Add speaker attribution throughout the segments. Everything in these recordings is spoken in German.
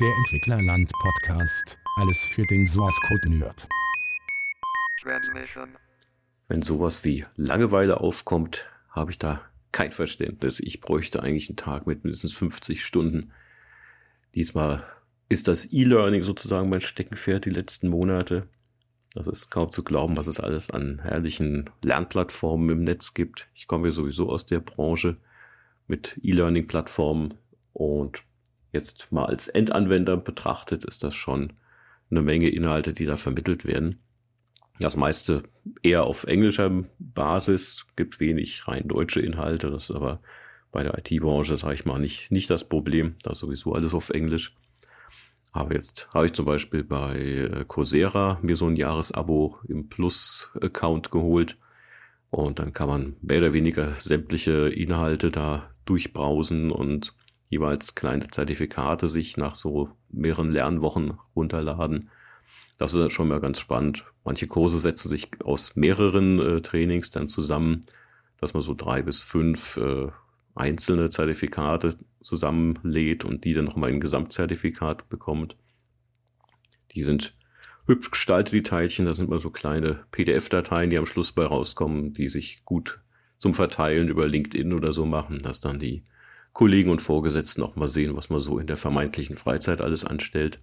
Speaker 1: Der Entwicklerland Podcast. Alles für den Source Code Nerd.
Speaker 2: Wenn sowas wie Langeweile aufkommt, habe ich da kein Verständnis. Ich bräuchte eigentlich einen Tag mit mindestens 50 Stunden. Diesmal ist das E-Learning sozusagen mein Steckenpferd die letzten Monate. Das ist kaum zu glauben, was es alles an herrlichen Lernplattformen im Netz gibt. Ich komme ja sowieso aus der Branche mit E-Learning-Plattformen und jetzt mal als Endanwender betrachtet ist das schon eine Menge Inhalte, die da vermittelt werden. Das meiste eher auf englischer Basis, gibt wenig rein deutsche Inhalte, das ist aber bei der IT-Branche, sage ich mal, nicht, nicht das Problem. Da ist sowieso alles auf Englisch. Aber jetzt habe ich zum Beispiel bei äh, Coursera mir so ein Jahresabo im Plus-Account geholt. Und dann kann man mehr oder weniger sämtliche Inhalte da durchbrausen und jeweils kleine Zertifikate sich nach so mehreren Lernwochen runterladen. Das ist schon mal ganz spannend. Manche Kurse setzen sich aus mehreren äh, Trainings dann zusammen, dass man so drei bis fünf äh, einzelne Zertifikate zusammenlädt und die dann nochmal ein Gesamtzertifikat bekommt. Die sind hübsch gestaltet, die Teilchen. Da sind mal so kleine PDF-Dateien, die am Schluss bei rauskommen, die sich gut zum Verteilen über LinkedIn oder so machen, dass dann die Kollegen und Vorgesetzten auch mal sehen, was man so in der vermeintlichen Freizeit alles anstellt.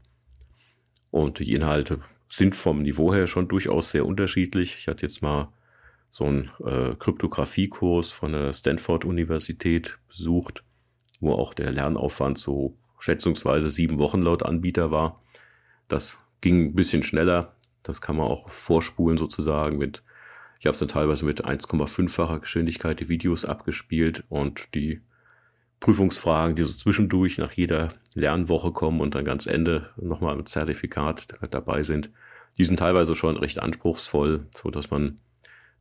Speaker 2: Und die Inhalte sind vom Niveau her schon durchaus sehr unterschiedlich. Ich hatte jetzt mal so einen äh, Kryptografiekurs von der Stanford-Universität besucht, wo auch der Lernaufwand so schätzungsweise sieben Wochen laut Anbieter war. Das ging ein bisschen schneller. Das kann man auch vorspulen sozusagen mit, ich habe es dann teilweise mit 1,5-facher Geschwindigkeit die Videos abgespielt und die Prüfungsfragen, die so zwischendurch nach jeder Lernwoche kommen und dann ganz Ende nochmal mit Zertifikat dabei sind, die sind teilweise schon recht anspruchsvoll, so dass man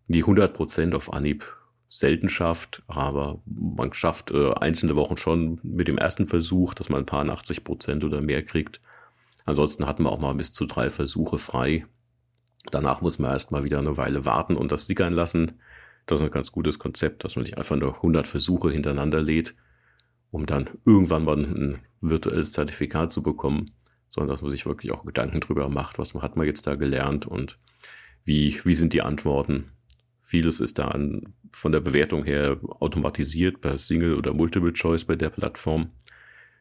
Speaker 2: die 100 Prozent auf Anhieb selten schafft, aber man schafft äh, einzelne Wochen schon mit dem ersten Versuch, dass man ein paar 80 Prozent oder mehr kriegt. Ansonsten hatten wir auch mal bis zu drei Versuche frei. Danach muss man erst mal wieder eine Weile warten und das sickern lassen. Das ist ein ganz gutes Konzept, dass man sich einfach nur 100 Versuche hintereinander lädt, um dann irgendwann mal ein virtuelles Zertifikat zu bekommen, sondern dass man sich wirklich auch Gedanken drüber macht, was hat man jetzt da gelernt und wie, wie sind die Antworten Vieles ist da an, von der Bewertung her automatisiert per Single oder Multiple Choice bei der Plattform.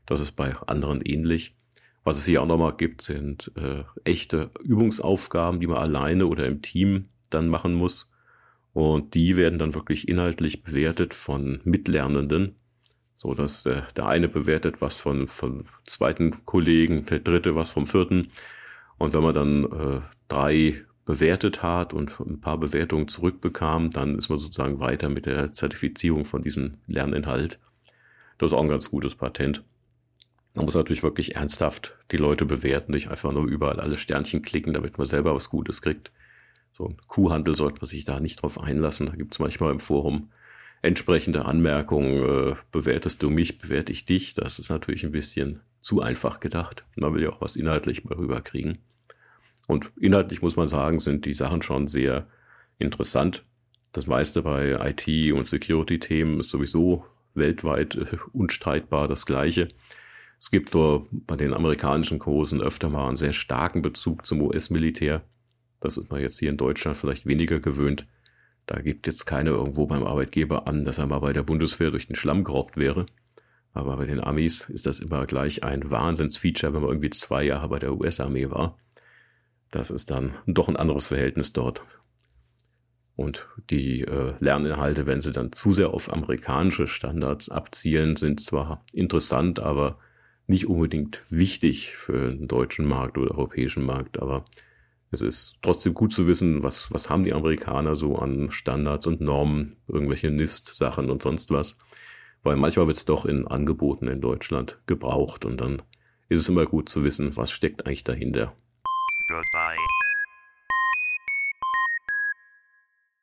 Speaker 2: Das ist bei anderen ähnlich. Was es hier auch nochmal gibt, sind äh, echte Übungsaufgaben, die man alleine oder im Team dann machen muss. Und die werden dann wirklich inhaltlich bewertet von Mitlernenden, so dass äh, der eine bewertet was von vom zweiten Kollegen, der dritte was vom vierten. Und wenn man dann äh, drei bewertet hat und ein paar Bewertungen zurückbekam, dann ist man sozusagen weiter mit der Zertifizierung von diesem Lerninhalt. Das ist auch ein ganz gutes Patent. Man muss natürlich wirklich ernsthaft die Leute bewerten, nicht einfach nur überall alle Sternchen klicken, damit man selber was Gutes kriegt. So ein Kuhhandel sollte man sich da nicht drauf einlassen. Da gibt es manchmal im Forum entsprechende Anmerkungen. Äh, bewertest du mich, bewerte ich dich. Das ist natürlich ein bisschen zu einfach gedacht. Man will ja auch was inhaltlich mal rüberkriegen. Und inhaltlich muss man sagen, sind die Sachen schon sehr interessant. Das meiste bei IT- und Security-Themen ist sowieso weltweit äh, unstreitbar das Gleiche. Es gibt da bei den amerikanischen Kursen öfter mal einen sehr starken Bezug zum US-Militär. Das ist man jetzt hier in Deutschland vielleicht weniger gewöhnt. Da gibt jetzt keiner irgendwo beim Arbeitgeber an, dass er mal bei der Bundeswehr durch den Schlamm gerobbt wäre. Aber bei den Amis ist das immer gleich ein Wahnsinnsfeature, wenn man irgendwie zwei Jahre bei der US-Armee war. Das ist dann doch ein anderes Verhältnis dort. Und die äh, Lerninhalte, wenn sie dann zu sehr auf amerikanische Standards abzielen, sind zwar interessant, aber nicht unbedingt wichtig für den deutschen Markt oder europäischen Markt. Aber es ist trotzdem gut zu wissen, was, was haben die Amerikaner so an Standards und Normen, irgendwelche NIST-Sachen und sonst was. Weil manchmal wird es doch in Angeboten in Deutschland gebraucht und dann ist es immer gut zu wissen, was steckt eigentlich dahinter.
Speaker 3: Goodbye.